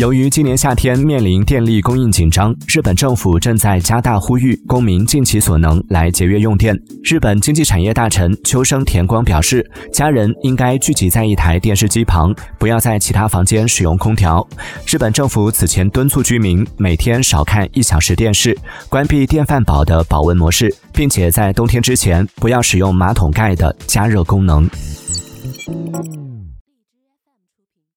由于今年夏天面临电力供应紧张日本政府正在加大呼吁公民尽其所能来节约用电。日本经济产业大臣秋生田光表示家人应该聚集在一台电视机旁不要在其他房间使用空调日本政府此前敦促居民每天少看一小时电视关闭电饭煲的保温模式并且在冬天之前不要使用马桶盖的加热功能。